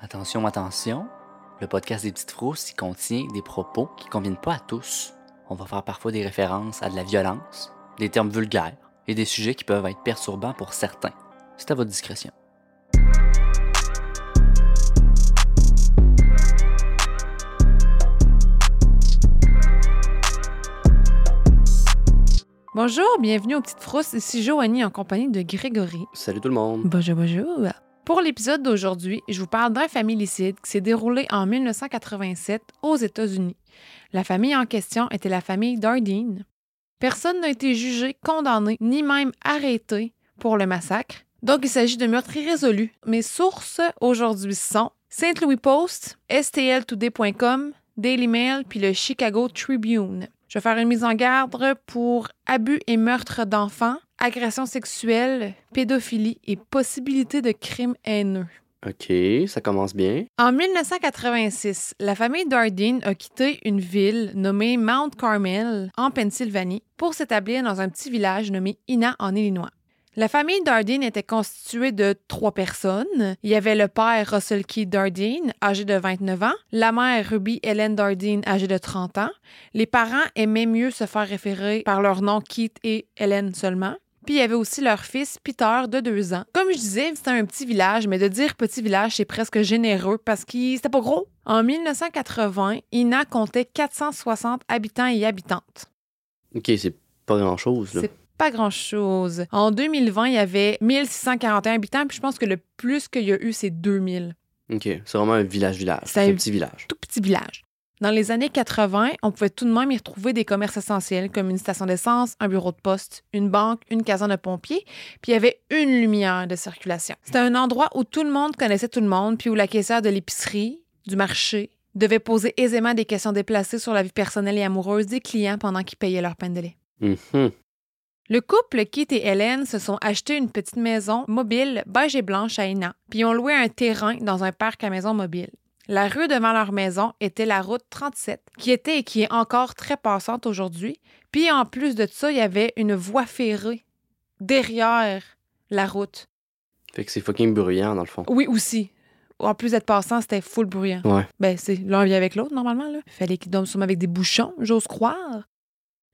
Attention, attention, le podcast des petites frousses y contient des propos qui conviennent pas à tous. On va faire parfois des références à de la violence, des termes vulgaires et des sujets qui peuvent être perturbants pour certains. C'est à votre discrétion. Bonjour, bienvenue aux Petites Frousses. Ici Joanie en compagnie de Grégory. Salut tout le monde. Bonjour, bonjour. Pour l'épisode d'aujourd'hui, je vous parle d'un familicide qui s'est déroulé en 1987 aux États-Unis. La famille en question était la famille Dardine. Personne n'a été jugé, condamné, ni même arrêté pour le massacre. Donc, il s'agit de meurtres irrésolus. Mes sources aujourd'hui sont St. Louis Post, stltoday.com, Daily Mail puis le Chicago Tribune. Je vais faire une mise en garde pour abus et meurtres d'enfants, agression sexuelle, pédophilie et possibilité de crimes haineux. OK, ça commence bien. En 1986, la famille Dardine a quitté une ville nommée Mount Carmel en Pennsylvanie pour s'établir dans un petit village nommé Ina en Illinois. La famille Dardine était constituée de trois personnes. Il y avait le père Russell Keith Dardine, âgé de 29 ans, la mère Ruby Helen Dardine, âgée de 30 ans. Les parents aimaient mieux se faire référer par leur nom Keith et Helen seulement. Puis il y avait aussi leur fils Peter de 2 ans. Comme je disais, c'était un petit village, mais de dire petit village, c'est presque généreux parce qu'il c'était pas gros. En 1980, Ina comptait 460 habitants et habitantes. OK, c'est pas grand-chose. C'est pas grand-chose. En 2020, il y avait 1641 habitants, puis je pense que le plus qu'il y a eu, c'est 2000. OK, c'est vraiment un village-village. C'est un- un petit village. Tout petit village. Dans les années 80, on pouvait tout de même y retrouver des commerces essentiels comme une station d'essence, un bureau de poste, une banque, une caserne de pompiers, puis il y avait une lumière de circulation. C'était un endroit où tout le monde connaissait tout le monde, puis où la caissière de l'épicerie, du marché, devait poser aisément des questions déplacées sur la vie personnelle et amoureuse des clients pendant qu'ils payaient leur pain de lait. Mhm. Le couple Kit et Hélène se sont achetés une petite maison mobile beige et blanche à Hénan, puis ont loué un terrain dans un parc à maison mobile. La rue devant leur maison était la route 37, qui était et qui est encore très passante aujourd'hui. Puis en plus de ça, il y avait une voie ferrée derrière la route. Fait que c'est fucking bruyant, dans le fond. Oui, aussi. En plus d'être passant, c'était full bruyant. Ouais. Ben, c'est l'un vient avec l'autre, normalement. Là. Fallait qu'ils dorment avec des bouchons, j'ose croire.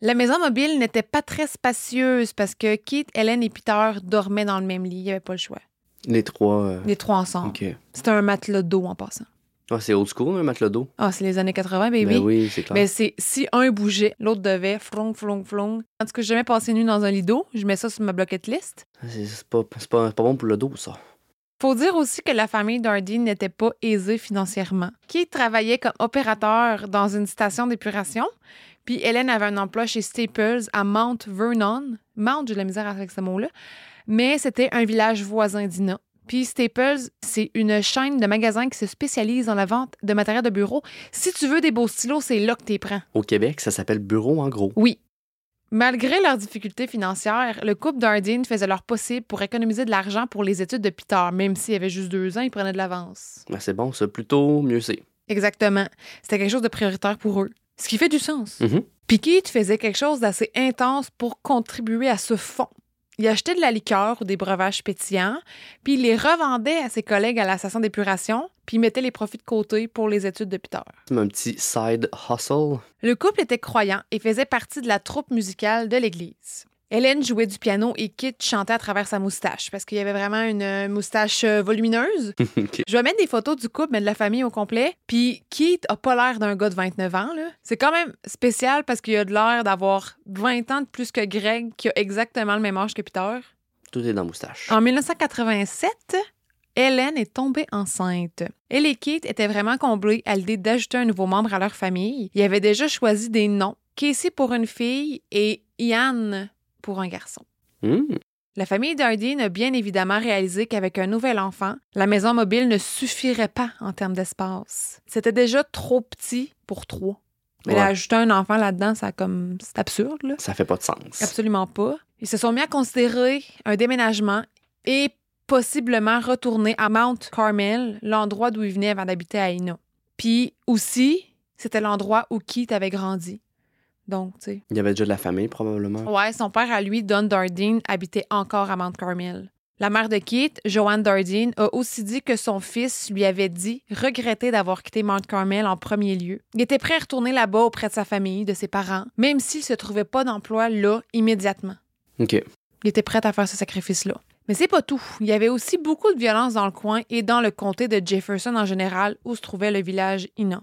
La maison mobile n'était pas très spacieuse parce que Kate, Hélène et Peter dormaient dans le même lit. Il n'y avait pas le choix. Les trois. euh, Les trois ensemble. OK. C'était un matelas d'eau en passant. Ah, c'est old school, un matelas d'eau? Ah, c'est les années 80, baby. Ben oui, c'est clair. Mais c'est si un bougeait, l'autre devait flong, flong, flong. En tout cas, j'ai jamais passé nuit dans un lit d'eau. Je mets ça sur ma bucket list. C'est c'est pas, c'est pas, c'est pas bon pour le dos, ça. Faut dire aussi que la famille Dardine n'était pas aisée financièrement. Qui travaillait comme opérateur dans une station d'épuration, puis Hélène avait un emploi chez Staples à Mount Vernon. Mount, j'ai de la misère avec ce mot-là. Mais c'était un village voisin d'Ina. Puis Staples, c'est une chaîne de magasins qui se spécialise dans la vente de matériel de bureau. Si tu veux des beaux stylos, c'est là que tu les prends. Au Québec, ça s'appelle bureau en gros. Oui. Malgré leurs difficultés financières, le couple Dardine faisait leur possible pour économiser de l'argent pour les études de Peter. Même s'il avait juste deux ans, ils prenaient de l'avance. Ben, c'est bon, ça. Plutôt mieux c'est. Exactement. C'était quelque chose de prioritaire pour eux. Ce qui fait du sens. Puis Keith faisait quelque chose d'assez intense pour contribuer à ce fonds. Il achetait de la liqueur ou des breuvages pétillants, puis il les revendait à ses collègues à la station d'épuration, puis il mettait les profits de côté pour les études de Peter. C'est un petit side hustle. Le couple était croyant et faisait partie de la troupe musicale de l'église. Hélène jouait du piano et Kit chantait à travers sa moustache parce qu'il y avait vraiment une euh, moustache euh, volumineuse. Je vais mettre des photos du couple, mais de la famille au complet. Puis Keith a pas l'air d'un gars de 29 ans. C'est quand même spécial parce qu'il a de l'air d'avoir 20 ans de plus que Greg, qui a exactement le même âge que Peter. Tout est dans la moustache. En 1987, Hélène est tombée enceinte. Elle et Keith étaient vraiment comblés à l'idée d'ajouter un nouveau membre à leur famille. Ils avaient déjà choisi des noms. Casey pour une fille et Ian pour un garçon. Hmm. La famille Dardine a bien évidemment réalisé qu'avec un nouvel enfant, la maison mobile ne suffirait pas en termes d'espace. C'était déjà trop petit pour trois. Mais Ouais. ajouter un enfant là-dedans, ça comme c'est absurde là. Ça fait pas de sens. Absolument pas. Ils se sont mis à considérer un déménagement et possiblement retourner à Mount Carmel, l'endroit d'où ils venaient avant d'habiter à Ina. Puis aussi, c'était l'endroit où Keith avait grandi. Donc, tu sais. Il y avait déjà de la famille, probablement. Ouais, son père à lui, Don Dardine, habitait encore à Mount Carmel. La mère de Keith, Joanne Dardine, a aussi dit que son fils lui avait dit regretter d'avoir quitté Mount Carmel en premier lieu. Il était prêt à retourner là-bas auprès de sa famille, de ses parents, même s'il se trouvait pas d'emploi là immédiatement. OK. Il était prêt à faire ce sacrifice-là. Mais c'est pas tout. Il y avait aussi beaucoup de violence dans le coin et dans le comté de Jefferson en général, où se trouvait le village Ina.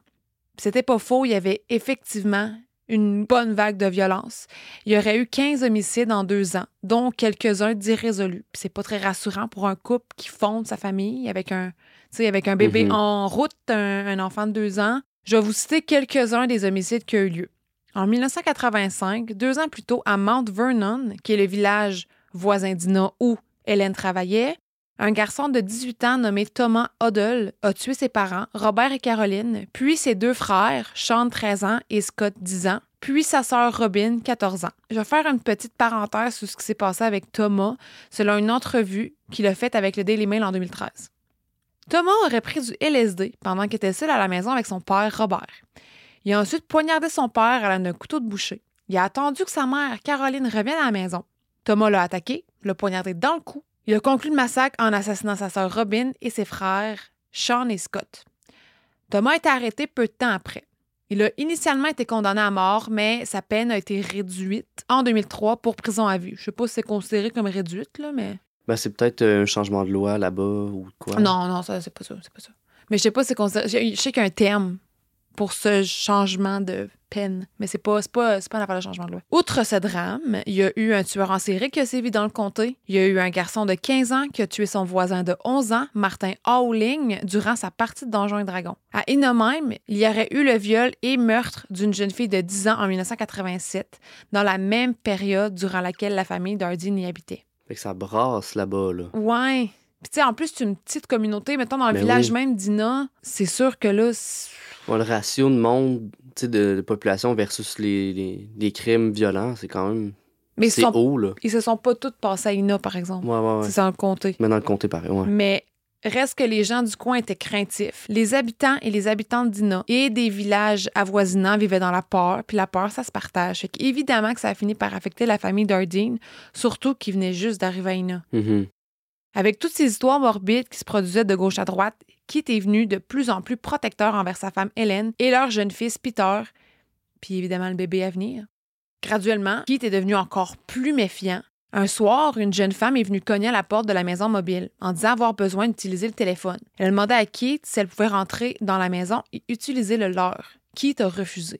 C'était pas faux, il y avait effectivement une bonne vague de violence. Il y aurait eu 15 homicides en deux ans, dont quelques-uns d'irrésolus. Puis C'est pas très rassurant pour un couple qui fonde sa famille avec un, avec un bébé Mhm. en route, un, un enfant de deux ans. Je vais vous citer quelques-uns des homicides qui ont eu lieu. En 1985, deux ans plus tôt, à Mount Vernon, qui est le village voisin d'Ina où Hélène travaillait, un garçon de 18 ans nommé Thomas Huddle a tué ses parents, Robert et Caroline, puis ses deux frères, Sean 13 ans et Scott 10 ans, puis sa sœur Robin 14 ans. Je vais faire une petite parenthèse sur ce qui s'est passé avec Thomas selon une entrevue qu'il a faite avec le Daily Mail en 2013. Thomas aurait pris du LSD pendant qu'il était seul à la maison avec son père Robert. Il a ensuite poignardé son père à l'aide d'un couteau de boucher. Il a attendu que sa mère, Caroline, revienne à la maison. Thomas l'a attaqué, l'a poignardé dans le cou. Il a conclu le massacre en assassinant sa sœur Robin et ses frères, Sean et Scott. Thomas a été arrêté peu de temps après. Il a initialement été condamné à mort, mais sa peine a été réduite en 2003 pour prison à vue. Je sais pas si c'est considéré comme réduite, là, mais. Ben, c'est peut-être euh, un changement de loi là-bas ou quoi. Non, non, ça, c'est pas ça, c'est pas ça. Mais je sais pas si c'est considéré. Je je sais qu'il y a un terme pour ce changement de peine, mais c'est pas, pas, pas une affaire de changement de loi. Outre ce drame, il y a eu un tueur en série qui a sévi dans le comté. Il y a eu un garçon de 15 ans qui a tué son voisin de 11 ans, Martin Howling, durant sa partie de Donjons et Dragons. À Inomime, il y aurait eu le viol et meurtre d'une jeune fille de 10 ans en 1987, dans la même période durant laquelle la famille Dardine y habitait. Fait que ça brasse là-bas, là. Ouais. Puis, tu sais, en plus, c'est une petite communauté. Mettons, dans le Ben village oui. même d'Ina, c'est sûr que là. Le ratio de monde, tu sais, de, de population versus les, les, les crimes violents, c'est quand même. Mais c'est haut, là. ils se sont pas tous passés à Ina, par exemple. Ouais, ouais, ouais. C'est sans le compter. Mais dans le comté, pareil, ouais. Mais reste que les gens du coin étaient craintifs. Les habitants et les habitantes d'Ina et des villages avoisinants vivaient dans la peur, puis la peur, ça se partage. Fait évidemment que ça a fini par affecter la famille Dardine, surtout qui venait juste d'arriver à Ina. Mhm. Avec toutes ces histoires morbides qui se produisaient de gauche à droite, Keith est venu de plus en plus protecteur envers sa femme Hélène et leur jeune fils Peter, puis évidemment le bébé à venir. Graduellement, Keith est devenu encore plus méfiant. Un soir, une jeune femme est venue cogner à la porte de la maison mobile en disant avoir besoin d'utiliser le téléphone. Elle demandait à Keith si elle pouvait rentrer dans la maison et utiliser le leur. Keith a refusé.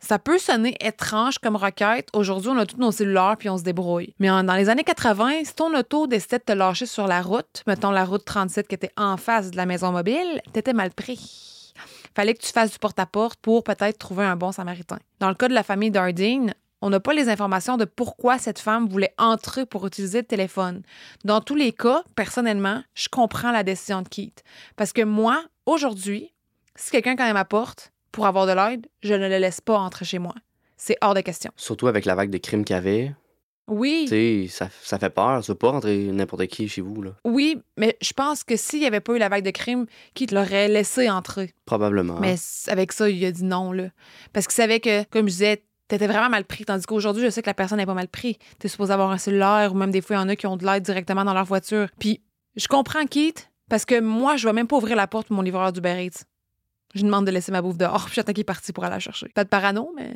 Ça peut sonner étrange comme requête. Aujourd'hui, on a tous nos cellulaires puis on se débrouille. Mais dans les années 80, si ton auto décidait de te lâcher sur la route, mettons la route 37 qui était en face de la maison mobile, t'étais mal pris. Fallait que tu fasses du porte-à-porte pour peut-être trouver un bon samaritain. Dans le cas de la famille Dardine, on n'a pas les informations de pourquoi cette femme voulait entrer pour utiliser le téléphone. Dans tous les cas, personnellement, je comprends la décision de Keith. Parce que moi, aujourd'hui, si quelqu'un à ma porte pour avoir de l'aide, je ne le laisse pas entrer chez moi. C'est hors de question. Surtout avec la vague de crimes qu'il y avait. Oui, Tu sais, ça, ça fait peur. Ça peut pas rentrer n'importe qui chez vous, là. oui, mais je pense que s'il n'y avait pas eu la vague de crime, Keith l'aurait laissé entrer. Probablement. Mais avec ça, il a dit non, là. Parce qu'il savait que, comme je disais, t'étais vraiment mal pris. Tandis qu'aujourd'hui, je sais que la personne n'est pas mal pris. T'es supposé avoir un cellulaire ou même des fois, il y en a qui ont de l'aide directement dans leur voiture. Puis, je comprends Keith parce que moi, je vais même pas ouvrir la porte pour mon livreur du Eats. Je demande de laisser ma bouffe dehors, puis j'attends qu'il est parti pour aller la chercher. Pas de parano, mais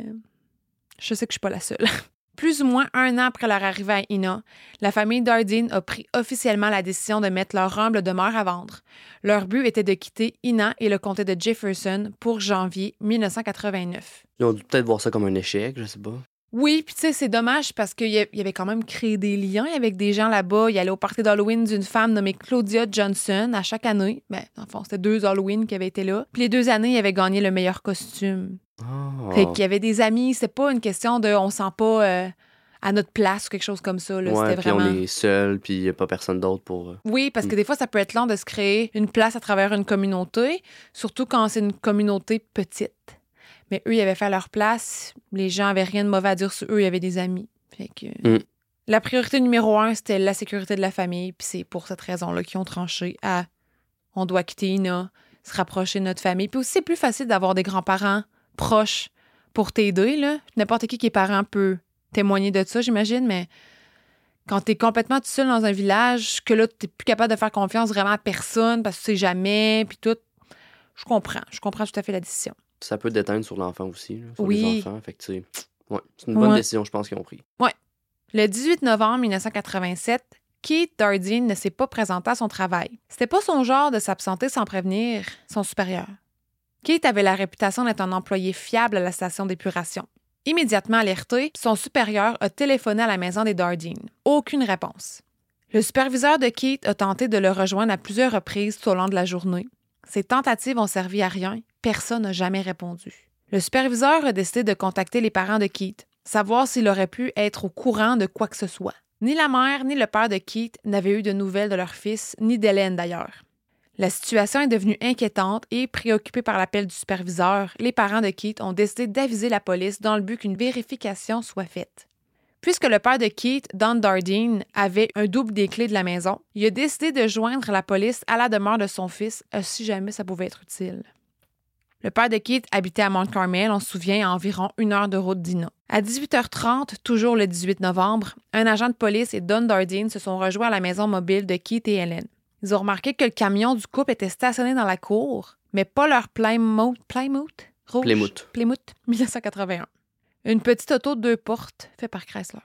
je sais que je suis pas la seule. Plus ou moins un an après leur arrivée à Ina, la famille Dardine a pris officiellement la décision de mettre leur humble demeure à vendre. Leur but était de quitter Ina et le comté de Jefferson pour janvier 1989. Ils ont dû peut-être voir ça comme un échec, je sais pas. Oui, puis tu sais, c'est dommage parce qu'il avait quand même créé des liens avec des gens là-bas. Il allait au party d'Halloween d'une femme nommée Claudia Johnson à chaque année. Ben, en fond, c'était deux Halloween qui avaient été là. Puis les deux années, il avait gagné le meilleur costume. Ah. Fait qu'il y avait des amis. C'est pas une question de on sent pas euh, à notre place ou quelque chose comme ça. Là. Ouais, vraiment. on est seul, puis il a pas personne d'autre pour. euh, Oui, parce que Mm. des fois, ça peut être long de se créer une place à travers une communauté, surtout quand c'est une communauté petite. Mais eux, ils avaient fait leur place. Les gens avaient rien de mauvais à dire sur eux. Il y avait des amis. Fait que... Mm. La priorité numéro un, c'était la sécurité de la famille. Puis c'est pour cette raison-là qu'ils ont tranché à on doit quitter Ina, se rapprocher de notre famille. Puis aussi, c'est plus facile d'avoir des grands-parents proches pour t'aider. là. N'importe qui qui est parent peut témoigner de ça, j'imagine. Mais quand tu es complètement tout seul dans un village, que là, tu plus capable de faire confiance vraiment à personne parce que tu sais jamais, puis tout. Je comprends. Je comprends tout à fait la décision. Ça peut déteindre sur l'enfant aussi, là, sur Oui. les enfants. Fait que, ouais, c'est une bonne Ouais. décision, je pense, qu'ils ont pris. Le 18 novembre 1987, Keith Dardine ne s'est pas présenté à son travail. C'était pas son genre de s'absenter sans prévenir son supérieur. Keith avait la réputation d'être un employé fiable à la station d'épuration. Immédiatement alerté, son supérieur a téléphoné à la maison des Dardine. Aucune réponse. Le superviseur de Keith a tenté de le rejoindre à plusieurs reprises tout au long de la journée. Ses tentatives ont servi à rien. Personne n'a jamais répondu. Le superviseur a décidé de contacter les parents de Keith, savoir s'il aurait pu être au courant de quoi que ce soit. Ni la mère ni le père de Keith n'avaient eu de nouvelles de leur fils, ni d'Hélène d'ailleurs. La situation est devenue inquiétante et, préoccupés par l'appel du superviseur, les parents de Keith ont décidé d'aviser la police dans le but qu'une vérification soit faite. Puisque le père de Keith, Don Dardine, avait un double des clés de la maison, il a décidé de joindre la police à la demeure de son fils euh, si jamais ça pouvait être utile. Le père de Keith habitait à Mont Carmel, on se souvient, à environ une heure de route d'Ina. À 18h30, toujours le 18 novembre, un agent de police et Don Dardine se sont rejoints à la maison mobile de Keith et Helen. Ils ont remarqué que le camion du couple était stationné dans la cour, mais pas leur Plymouth, Plymouth? Rouge? Plymouth. Plymouth 1981. Une petite auto de deux portes, fait par Chrysler.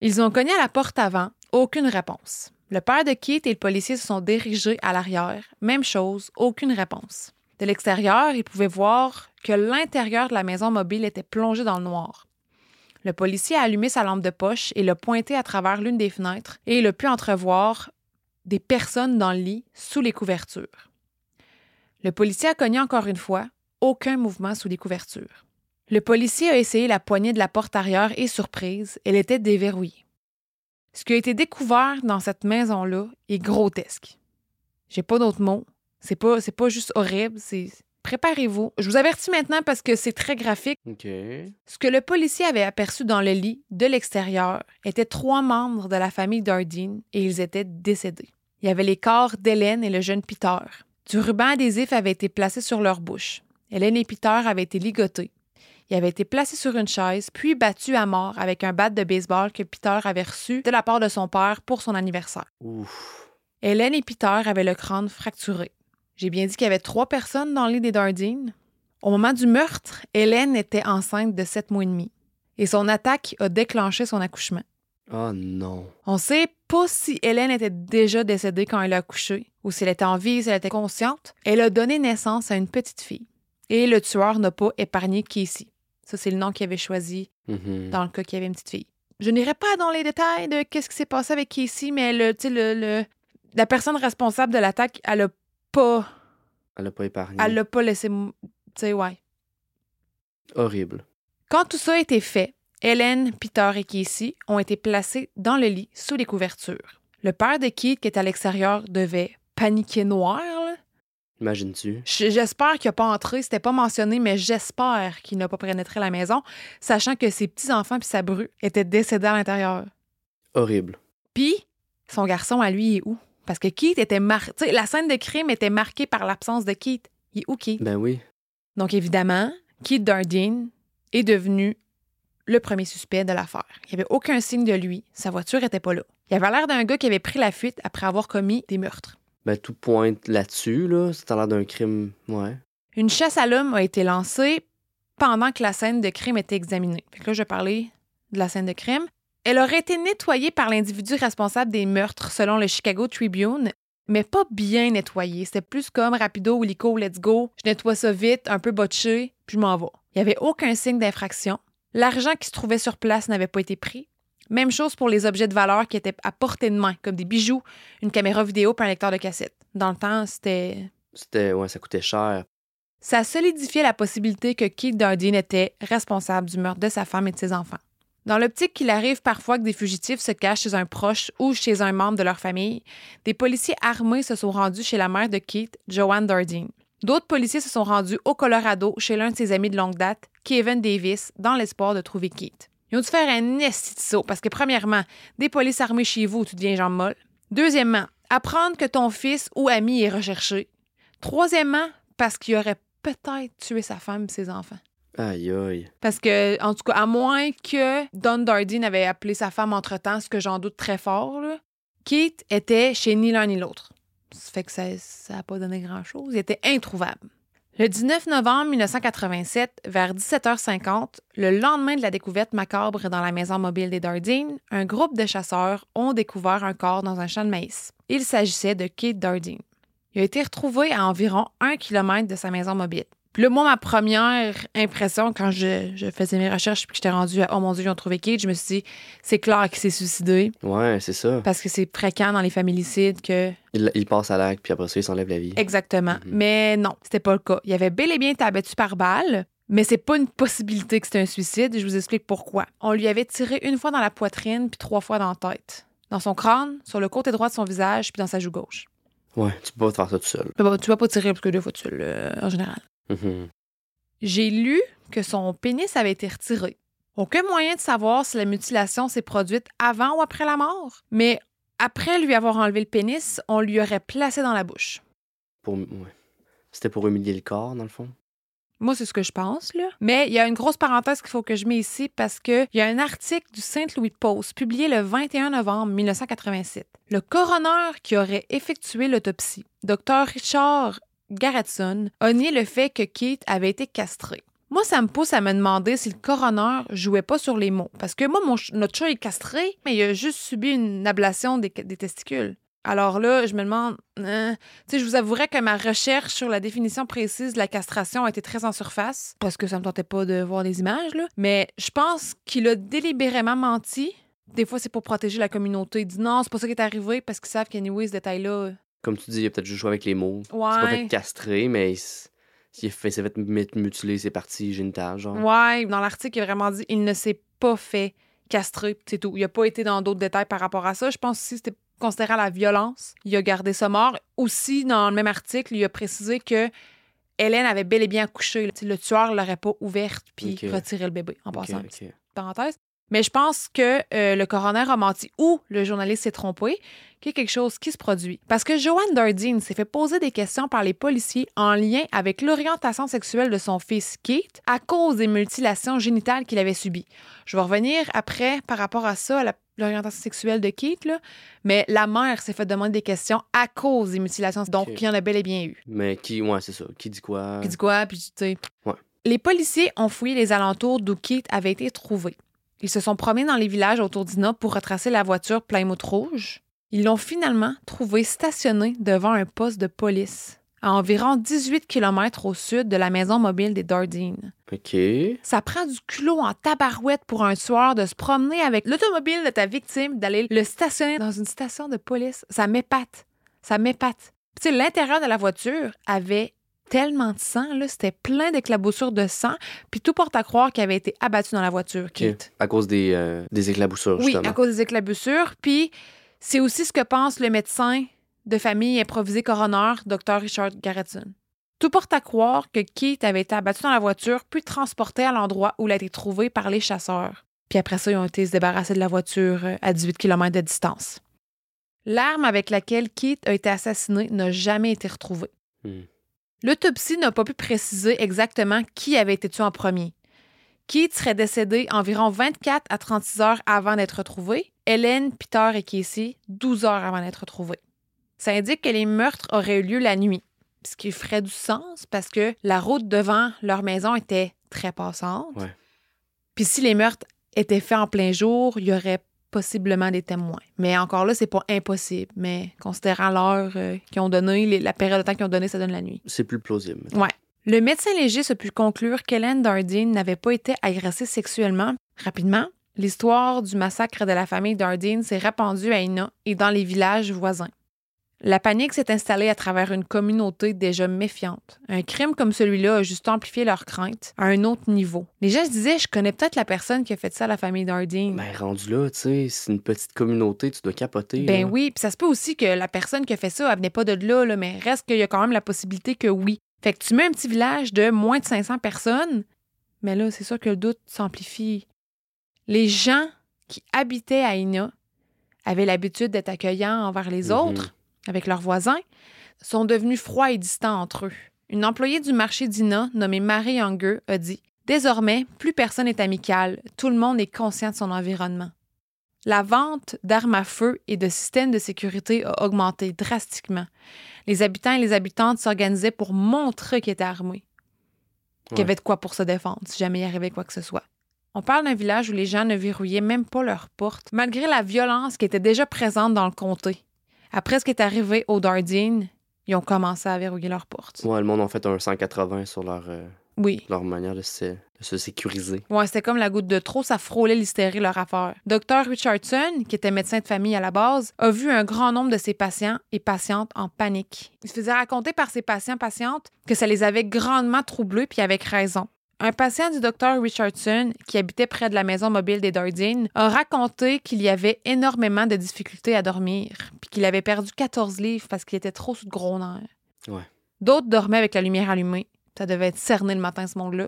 Ils ont cogné à la porte avant, aucune réponse. Le père de Keith et le policier se sont dirigés à l'arrière, même chose, aucune réponse. De l'extérieur, ils pouvaient voir que l'intérieur de la maison mobile était plongé dans le noir. Le policier a allumé sa lampe de poche et l'a pointé à travers l'une des fenêtres et il a pu entrevoir des personnes dans le lit sous les couvertures. Le policier a cogné encore une fois, aucun mouvement sous les couvertures. Le policier a essayé la poignée de la porte arrière et surprise, elle était déverrouillée. Ce qui a été découvert dans cette maison-là est grotesque. J'ai pas d'autres mots. C'est pas, c'est pas juste horrible, c'est. Préparez-vous. Je vous avertis maintenant parce que c'est très graphique. OK. Ce que le policier avait aperçu dans le lit de l'extérieur étaient trois membres de la famille Dardine et ils étaient décédés. Il y avait les corps d'Hélène et le jeune Peter. Du ruban adhésif avait été placé sur leur bouche. Hélène et Peter avaient été ligotés. Ils avaient été placés sur une chaise, puis battus à mort avec un bat de baseball que Peter avait reçu de la part de son père pour son anniversaire. Ouf. Hélène et Peter avaient le crâne fracturé. J'ai bien dit qu'il y avait trois personnes dans le lit des Dardine. Au moment du meurtre, Hélène était enceinte de sept mois et demi. Et son attaque a déclenché son accouchement. Oh non. On sait pas si Hélène était déjà décédée quand elle a accouché, ou si elle était en vie, si elle était consciente. Elle a donné naissance à une petite fille. Et le tueur n'a pas épargné Casey. Ça, c'est le nom qu'il avait choisi Mhm. dans le cas qu'il y avait une petite fille. Je n'irai pas dans les détails de qu'est-ce qui s'est passé avec Casey, mais le, tu sais, le, le- la personne responsable de l'attaque, elle a pas, Elle a pas épargné. elle l'a pas laissé, tu sais, ouais. Horrible. Quand tout ça a été fait, Hélène, Peter et Casey ont été placés dans le lit sous les couvertures. Le père de Keith, qui est à l'extérieur, devait paniquer noir. là. Imagines-tu? J'espère qu'il n'a pas entré, c'était pas mentionné, mais j'espère qu'il n'a pas pénétré la maison, sachant que ses petits-enfants puis sa bru étaient décédés à l'intérieur. Horrible. Puis, son garçon à lui est où? Parce que Keith était marqué. La scène de crime était marquée par l'absence de Keith. Il est où, Keith? Ben oui. Donc, évidemment, Keith Dardine est devenu le premier suspect de l'affaire. Il n'y avait aucun signe de lui. Sa voiture était pas là. Il avait l'air d'un gars qui avait pris la fuite après avoir commis des meurtres. Ben tout pointe là-dessus, là. Ça a l'air d'un crime. Ouais. Une chasse à l'homme a été lancée pendant que la scène de crime était examinée. Fait que là, je vais parler de la scène de crime. Elle aurait été nettoyée par l'individu responsable des meurtres selon le Chicago Tribune, mais pas bien nettoyée. C'était plus comme rapido ou lico, let's go. Je nettoie ça vite, un peu botché, puis je m'en vais. Il n'y avait aucun signe d'infraction. L'argent qui se trouvait sur place n'avait pas été pris. Même chose pour les objets de valeur qui étaient à portée de main, comme des bijoux, une caméra vidéo puis un lecteur de cassette. Dans le temps, c'était C'était. Ouais, ça coûtait cher. ça a solidifié la possibilité que Keith Dardine était responsable du meurtre de sa femme et de ses enfants. Dans l'optique qu'il arrive parfois que des fugitifs se cachent chez un proche ou chez un membre de leur famille, des policiers armés se sont rendus chez la mère de Keith, Joanne Dardine. D'autres policiers se sont rendus au Colorado chez l'un de ses amis de longue date, Kevin Davis, dans l'espoir de trouver Keith. Ils ont dû faire un esti de parce que, premièrement, des polices armées chez vous, tu deviens jambe molle. Deuxièmement, apprendre que ton fils ou ami est recherché. Troisièmement, parce qu'il aurait peut-être tué sa femme et ses enfants. Aïe, aïe. Parce que, en tout cas, à moins que Don Dardine avait appelé sa femme entre-temps, ce que j'en doute très fort, là, Keith était chez ni l'un ni l'autre. Ça fait que ça n'a pas donné grand-chose. Il était introuvable. Le 19 novembre 1987, vers 17h50, le lendemain de la découverte macabre dans la maison mobile des Dardine, un groupe de chasseurs ont découvert un corps dans un champ de maïs. Il s'agissait de Keith Dardine. Il a été retrouvé à environ un kilomètre de sa maison mobile. Puis là, moi, ma première impression quand je, je faisais mes recherches puis que j'étais rendue à Oh mon Dieu, ils ont trouvé Keith, je me suis dit, c'est clair qu'il s'est suicidé. Ouais, c'est ça. Parce que c'est fréquent dans les familicides que. Il, il passe à l'acte, puis après ça, il s'enlève la vie. Exactement. Mhm. Mais non, c'était pas le cas. Il avait bel et bien été abattu par balle, mais c'est pas une possibilité que c'était un suicide. Je vous explique pourquoi. On lui avait tiré une fois dans la poitrine puis trois fois dans la tête. Dans son crâne, sur le côté droit de son visage puis dans sa joue gauche. Ouais, tu peux pas faire ça tout seul. Mais bon, tu vas pas tirer parce que deux fois tu le en général. Mhm. J'ai lu que son pénis avait été retiré. Aucun moyen de savoir si la mutilation s'est produite avant ou après la mort, mais après lui avoir enlevé le pénis, on lui aurait placé dans la bouche. Pour... Ouais. C'était pour humilier le corps, dans le fond? Moi, c'est ce que je pense, là. Mais il y a une grosse parenthèse qu'il faut que je mette ici parce qu'il y a un article du Saint Louis Post publié le 21 novembre 1987. Le coroner qui aurait effectué l'autopsie, Dr. Richard Garretson, a nié le fait que Keith avait été castré. Moi, ça me pousse à me demander si le coroner jouait pas sur les mots. Parce que moi, mon notre chat est castré, mais il a juste subi une ablation des, des testicules. Alors là, je me demande, euh, tu sais, je vous avouerais que ma recherche sur la définition précise de la castration a été très en surface, parce que ça me tentait pas de voir les images, là. Mais je pense qu'il a délibérément menti. Des fois, c'est pour protéger la communauté. Il dit non, c'est pas ça qui est arrivé, parce qu'ils savent qu'anyway, ce détail-là. Comme tu dis, il a peut-être juste joué avec les mots. C'est pas Ouais. fait castrer, mais il, fait, s'est fait mu- mutiler ses parties génitales, genre. Ouais, dans l'article, il a vraiment dit il ne s'est pas fait castrer, c'est tout. Il a pas été dans d'autres détails par rapport à ça. Je pense aussi que c'était considéré à la violence. Il a gardé ça mort. Aussi, dans le même article, il a précisé que Hélène avait bel et bien accouché. Le tueur l'aurait pas ouverte puis retiré le bébé, en passant. parenthèse. Mais je pense que euh, le coroner a menti ou le journaliste s'est trompé, qu'il y a quelque chose qui se produit. Parce que Joanne Dardine s'est fait poser des questions par les policiers en lien avec l'orientation sexuelle de son fils Keith à cause des mutilations génitales qu'il avait subies. Je vais revenir après par rapport à ça, à l'orientation sexuelle de là. mais la mère s'est fait demander des questions à cause des mutilations, donc Ok. il y en a bel et bien eu. Mais qui, ouais, c'est ça. Qui dit quoi? Puis dit quoi, puis tu sais. Ouais. Les policiers ont fouillé les alentours d'où Keith avait été trouvé. Ils se sont promenés dans les villages autour d'Ina pour retracer la voiture Plymouth rouge. Ils l'ont finalement trouvé stationné devant un poste de police, à environ 18 km au sud de la maison mobile des Dardine. OK. Ça prend du culot en tabarouette pour un tueur de se promener avec l'automobile de ta victime, d'aller le stationner dans une station de police. Ça m'épate. Ça m'épate. Tu sais, l'intérieur de la voiture avait tellement de sang, là, c'était plein d'éclaboussures de sang, puis tout porte à croire qu'il avait été abattu dans la voiture. Keith. À cause des, euh, des éclaboussures, Oui, justement. à cause des éclaboussures. Puis c'est aussi ce que pense le médecin de famille improvisé coroner, Dr. Richard Garretson. Tout porte à croire que Keith avait été abattu dans la voiture puis transporté à l'endroit où il a été trouvé par les chasseurs. Puis après ça, ils ont été se débarrasser de la voiture euh, à 18 km de distance. L'arme avec laquelle Keith a été assassiné n'a jamais été retrouvée. Hmm. L'autopsie n'a pas pu préciser exactement qui avait été tué en premier. Keith serait décédé environ 24 à 36 heures avant d'être retrouvé. Hélène, Peter et Casey, 12 heures avant d'être retrouvés. Ça indique que les meurtres auraient eu lieu la nuit, ce qui ferait du sens parce que la route devant leur maison était très passante. Ouais. Puis si les meurtres étaient faits en plein jour, il y aurait possiblement des témoins. Mais encore là, c'est pas impossible. Mais considérant l'heure euh, qu'ils ont donné, les- la période de temps qu'ils ont donné, ça donne la nuit. C'est plus plausible. Ouais. Le médecin légiste a pu conclure qu'Hélène Dardine n'avait pas été agressée sexuellement. Rapidement, l'histoire du massacre de la famille Dardine s'est répandue à Ina et dans les villages voisins. La panique s'est installée à travers une communauté déjà méfiante. Un crime comme celui-là a juste amplifié leur crainte à un autre niveau. Les gens se disaient, je connais peut-être la personne qui a fait ça à la famille Dardine. Ben, rendu là, tu sais, c'est une petite communauté, tu dois capoter. Ben là. oui, puis ça se peut aussi que la personne qui a fait ça, elle venait pas de là, là, mais reste qu'il y a quand même la possibilité que oui. Fait que tu mets un petit village de moins de 500 personnes, mais là, c'est sûr que le doute s'amplifie. Les gens qui habitaient à Ina avaient l'habitude d'être accueillants envers les Mhm. autres, avec leurs voisins, sont devenus froids et distants entre eux. Une employée du marché d'Ina, nommée Marie Younger, a dit Désormais, plus personne n'est amical, tout le monde est conscient de son environnement. La vente d'armes à feu et de systèmes de sécurité a augmenté drastiquement. Les habitants et les habitantes s'organisaient pour montrer qu'ils étaient armés, qu'il y Ouais. avait de quoi pour se défendre si jamais il arrivait quoi que ce soit. On parle d'un village où les gens ne verrouillaient même pas leurs portes, malgré la violence qui était déjà présente dans le comté. Après ce qui est arrivé aux Dardine, ils ont commencé à verrouiller leurs portes. Ouais, le monde a fait un 180 sur leur, euh, Oui. leur manière de se, de se sécuriser. Ouais, c'était comme la goutte de trop, ça frôlait l'hystérie leur affaire. Dr Richardson, qui était médecin de famille à la base, a vu un grand nombre de ses patients et patientes en panique. Il se faisait raconter par ses patients patientes que ça les avait grandement troublés, puis avec raison. Un patient du Dr Richardson, qui habitait près de la maison mobile des Dardine, a raconté qu'il y avait énormément de difficultés à dormir, puis qu'il avait perdu 14 livres parce qu'il était trop sous de gros nerfs. Ouais. D'autres dormaient avec la lumière allumée. Ça devait être cerné le matin, ce monde-là.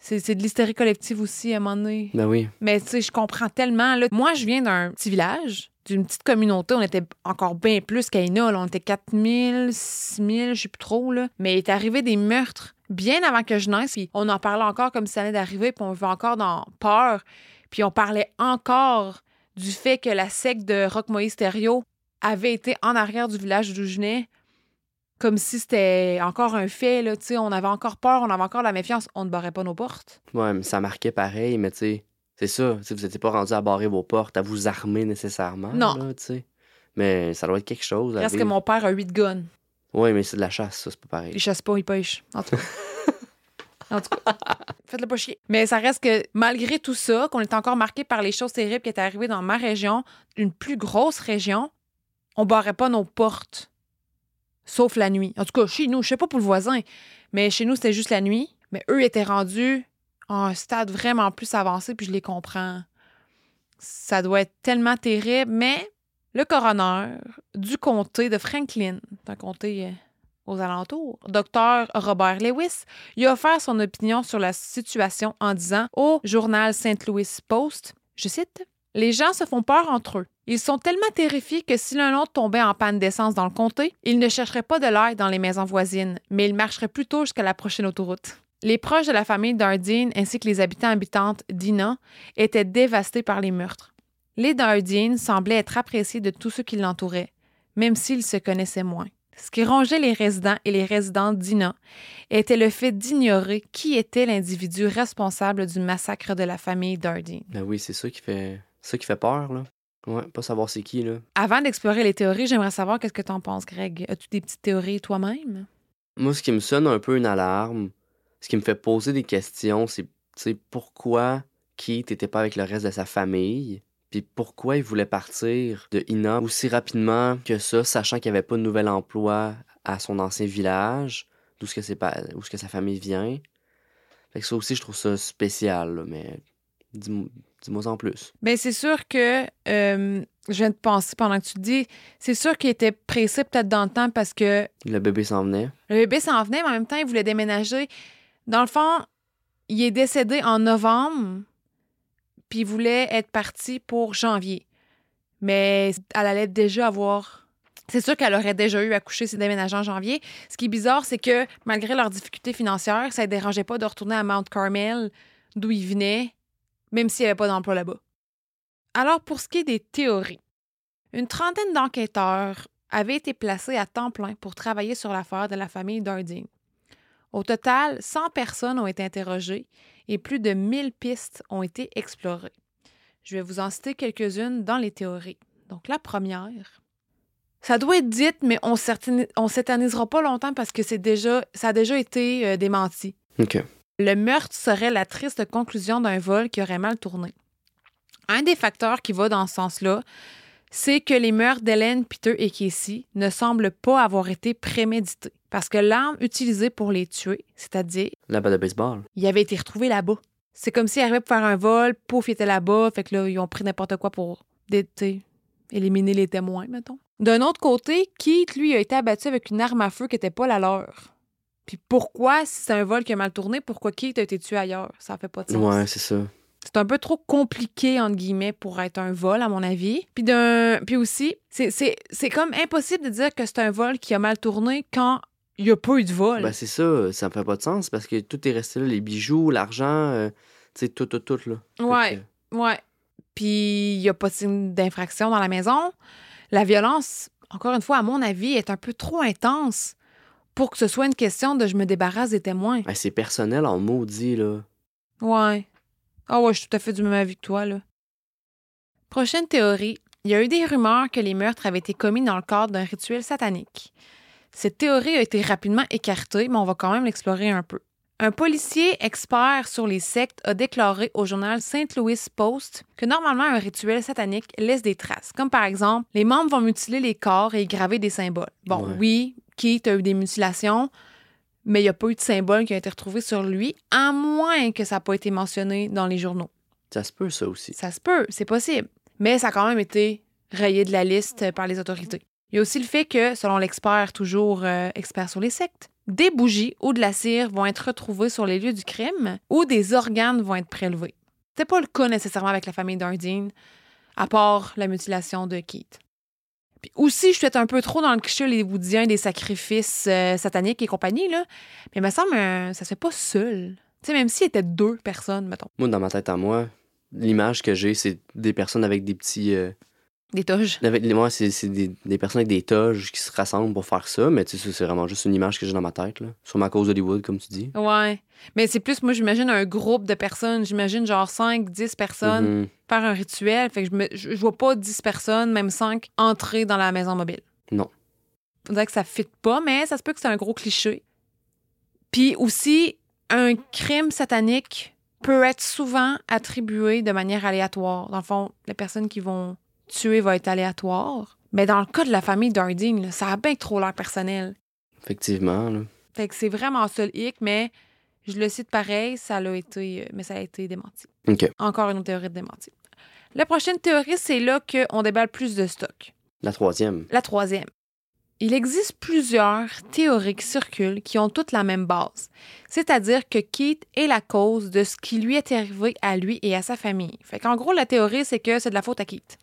C'est de l'hystérie collective aussi, à un moment donné. Ben oui. Mais tu sais, je comprends tellement. Là. Moi, je viens d'un petit village, d'une petite communauté. On était encore bien plus qu'Aina. là. On était 4000, 6000, je sais plus trop. Là. Mais il est arrivé des meurtres bien avant que je naisse. Puis on en parlait encore comme si ça allait d'arriver. Puis on vivait encore dans peur. Puis on parlait encore du fait que la secte de Rock Moïse Stereo avait été en arrière du village d'où je venais. Comme si c'était encore un fait, là, tu sais, on avait encore peur, on avait encore la méfiance, on ne barrait pas nos portes. Ouais, mais ça marquait pareil, mais tu sais, c'est ça. vous n'étiez pas rendu à barrer vos portes, à vous armer nécessairement. Non. Là. Mais ça doit être quelque chose. Reste que mon père a huit guns. Ouais, mais c'est de la chasse, ça, c'est pas pareil. Il chasse pas, il pêche. En tout cas. en tout cas. Faites-le pas chier. Mais ça reste que, malgré tout ça, qu'on est encore marqué par les choses terribles qui étaient arrivées dans ma région, une plus grosse région, on barrait pas nos portes. Sauf la nuit. En tout cas, chez nous, je sais pas pour le voisin, mais chez nous, c'était juste la nuit. Mais eux étaient rendus à un stade vraiment plus avancé, puis je les comprends. Ça doit être tellement terrible, mais le coroner du comté de Franklin, un comté euh, aux alentours, docteur Robert Lewis, il a offert son opinion sur la situation en disant au journal St. Louis Post, je cite, Les gens se font peur entre eux. Ils sont tellement terrifiés que si l'un autre tombait en panne d'essence dans le comté, ils ne chercheraient pas de l'aide dans les maisons voisines, mais ils marcheraient plutôt jusqu'à la prochaine autoroute. Les proches de la famille Dardine ainsi que les habitants habitantes d'Ina étaient dévastés par les meurtres. Les Dardine semblaient être appréciés de tous ceux qui l'entouraient, même s'ils se connaissaient moins. Ce qui rongeait les résidents et les résidentes d'Ina était le fait d'ignorer qui était l'individu responsable du massacre de la famille Dardine. Ben oui, c'est ça qui fait ça qui fait peur, là. Ouais, pas savoir c'est qui, là. Avant d'explorer les théories, j'aimerais savoir qu'est-ce que tu en penses, Greg. As-tu des petites théories toi-même? Moi, ce qui me sonne un peu une alarme, ce qui me fait poser des questions, c'est, pourquoi Keith n'était pas avec le reste de sa famille, puis pourquoi il voulait partir de Ina aussi rapidement que ça, sachant qu'il n'y avait pas de nouvel emploi à son ancien village, d'où ce que, c'est pas, où ce que sa famille vient. Fait que ça aussi, je trouve ça spécial, là, mais dis-moi en plus. Bien, c'est sûr que euh, je viens de penser pendant que tu le dis, c'est sûr qu'il était pressé peut-être dans le temps parce que Le bébé s'en venait. le bébé s'en venait, mais en même temps, il voulait déménager. Dans le fond, il est décédé en novembre, puis il voulait être parti pour janvier. Mais elle allait déjà avoir. C'est sûr qu'elle aurait déjà eu à coucher ses déménagements en janvier. Ce qui est bizarre, c'est que malgré leurs difficultés financières, ça ne dérangeait pas de retourner à Mount Carmel, d'où il venait, même s'il n'y avait pas d'emploi là-bas. Alors, pour ce qui est des théories, une trentaine d'enquêteurs avaient été placés à temps plein pour travailler sur l'affaire de la famille Dardine. Au total, 100 personnes ont été interrogées et plus de 1000 pistes ont été explorées. Je vais vous en citer quelques-unes dans les théories. Donc, la première. Ça doit être dit, mais on ne s'éternisera pas longtemps parce que c'est déjà, ça a déjà été euh, démenti. Le meurtre serait la triste conclusion d'un vol qui aurait mal tourné. Un des facteurs qui va dans ce sens-là, c'est que les meurtres d'Hélène, Peter et Casey ne semblent pas avoir été prémédités. Parce que l'arme utilisée pour les tuer, c'est-à-dire, La balle de baseball. il avait été retrouvé là-bas. C'est comme s'ils arrivaient pour faire un vol, pouf, il était là-bas, fait que là, ils ont pris n'importe quoi pour éliminer les témoins, mettons. D'un autre côté, Keith, lui, a été abattu avec une arme à feu qui n'était pas la leur. Puis pourquoi, si c'est un vol qui a mal tourné, pourquoi Keith a été tué ailleurs? Ça fait pas de sens. Ouais, c'est ça. C'est un peu trop compliqué, entre guillemets, pour être un vol, à mon avis. Puis, d'un... Puis aussi, c'est, comme impossible de dire que c'est un vol qui a mal tourné quand il n'y a pas eu de vol. Ben, c'est ça, ça me fait pas de sens parce que tout est resté là, les bijoux, l'argent, euh, tu sais, tout, tout, tout, là. Ouais. que- Ouais. Puis il n'y a pas de signe d'infraction dans la maison. La violence, encore une fois, à mon avis, est un peu trop intense pour que ce soit une question de je me débarrasse des témoins. Ben, c'est personnel en maudit, là. Ouais. Ah ouais, je suis tout à fait du même avis que toi, là. Prochaine théorie. Il y a eu des rumeurs que les meurtres avaient été commis dans le cadre d'un rituel satanique. Cette théorie a été rapidement écartée, mais on va quand même l'explorer un peu. Un policier expert sur les sectes a déclaré au journal St. Louis Post que normalement un rituel satanique laisse des traces, comme par exemple les membres vont mutiler les corps et y graver des symboles. Bon, Ouais. oui, Keith a eu des mutilations, mais il n'y a pas eu de symbole qui a été retrouvé sur lui, à moins que ça n'a pas été mentionné dans les journaux. Ça se peut, ça aussi. Ça se peut, c'est possible. Mais ça a quand même été rayé de la liste par les autorités. Il y a aussi le fait que, selon l'expert, toujours euh, expert sur les sectes, des bougies ou de la cire vont être retrouvées sur les lieux du crime ou des organes vont être prélevés. C'était pas le cas nécessairement avec la famille Dardine, à part la mutilation de Keith. Aussi, je suis peut-être un peu trop dans le cliché hollywoodien des sacrifices euh, sataniques et compagnie, là. Mais il me semble ça se fait pas seul. Tu sais, même s'il était deux personnes, mettons. Moi, dans ma tête à moi, l'image que j'ai, c'est des personnes avec des petits. euh, Des toges? moi, c'est des, des personnes avec des toges qui se rassemblent pour faire ça, mais tu sais, c'est vraiment juste une image que j'ai dans ma tête, là. Sur ma cause Hollywood, comme tu dis. Ouais. Mais c'est plus, moi, j'imagine un groupe de personnes. J'imagine genre 5, 10 personnes Mhm. faire un rituel. Fait que je, me, je vois pas 10 personnes, même 5, entrer dans la maison mobile. Non. On dirait que ça fit pas, mais ça se peut que c'est un gros cliché. Puis aussi, un crime satanique peut être souvent attribué de manière aléatoire. Dans le fond, les personnes qui vont tuer vont être aléatoires. Mais dans le cas de la famille Dardine, là, ça a bien trop l'air personnel. Effectivement, là. Fait que c'est vraiment ça le hic, mais je le cite pareil, ça l'a été, euh, mais ça a été démenti. Encore une autre théorie de démenti. La prochaine théorie, c'est là qu'on déballe plus de stock. La troisième. La troisième. Il existe plusieurs théories qui circulent qui ont toutes la même base, c'est-à-dire que Keith est la cause de ce qui lui est arrivé à lui et à sa famille. Fait qu'en gros, la théorie, c'est que c'est de la faute à Keith.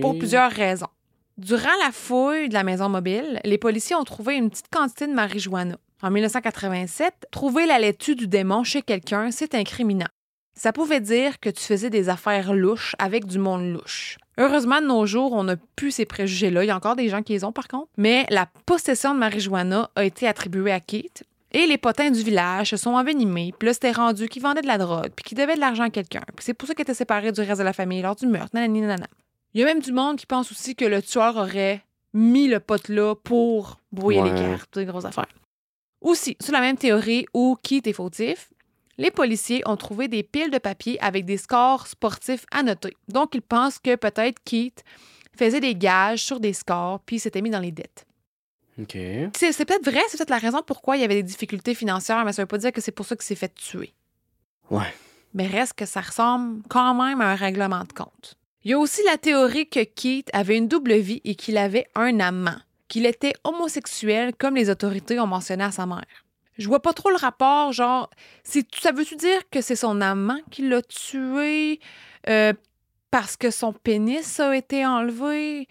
Pour plusieurs raisons. Durant la fouille de la maison mobile, les policiers ont trouvé une petite quantité de marijuana. En 1987, trouver la laitue du démon chez quelqu'un, c'est incriminant. Ça pouvait dire que tu faisais des affaires louches avec du monde louche. Heureusement, de nos jours, on n'a plus ces préjugés-là. Il y a encore des gens qui les ont, par contre. Mais la possession de marijuana a été attribuée à Keith. Et les potins du village se sont envenimés. Puis là, c'était rendu qu'ils vendaient de la drogue, puis qu'ils devaient de l'argent à quelqu'un. Puis c'est pour ça qu'ils étaient séparés du reste de la famille lors du meurtre. Nanani, nanana. Il y a même du monde qui pense aussi que le tueur aurait mis le pote là pour brouiller les cartes, des grosses affaires. Aussi, sur la même théorie où Keith est fautif, les policiers ont trouvé des piles de papier avec des scores sportifs annotés. Donc, ils pensent que peut-être Keith faisait des gages sur des scores puis s'était mis dans les dettes. C'est peut-être vrai, c'est peut-être la raison pourquoi il y avait des difficultés financières, mais ça veut pas dire que c'est pour ça qu'il s'est fait tuer. Ouais. Mais reste que ça ressemble quand même à un règlement de compte. Il y a aussi la théorie que Keith avait une double vie et qu'il avait un amant, qu'il était homosexuel comme les autorités ont mentionné à sa mère. Je vois pas trop le rapport, genre, ça veut-tu dire que c'est son amant qui l'a tué euh, parce que son pénis a été enlevé?